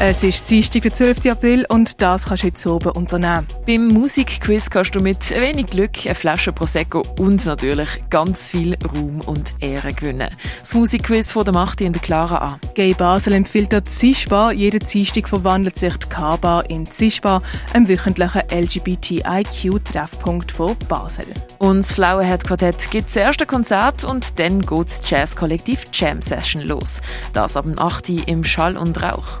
Es ist Dienstag, der 12. April und das kannst du heute oben unternehmen. Beim Musikquiz kannst du mit wenig Glück eine Flasche Prosecco und natürlich ganz viel Ruhm und Ehre gewinnen. Das Musikquiz von der Macht in der Clara an. Gay Basel empfiehlt die Zischbar. Jeden Dienstag verwandelt sich die K-Bar in Zischbar, einem wöchentlichen LGBTIQ-Treffpunkt von Basel. Und das Flowerhead Quartett gibt das erste Konzert und dann geht das Jazzkollektiv Jam Session los. Das ab dem 8. im Schall und Rauch.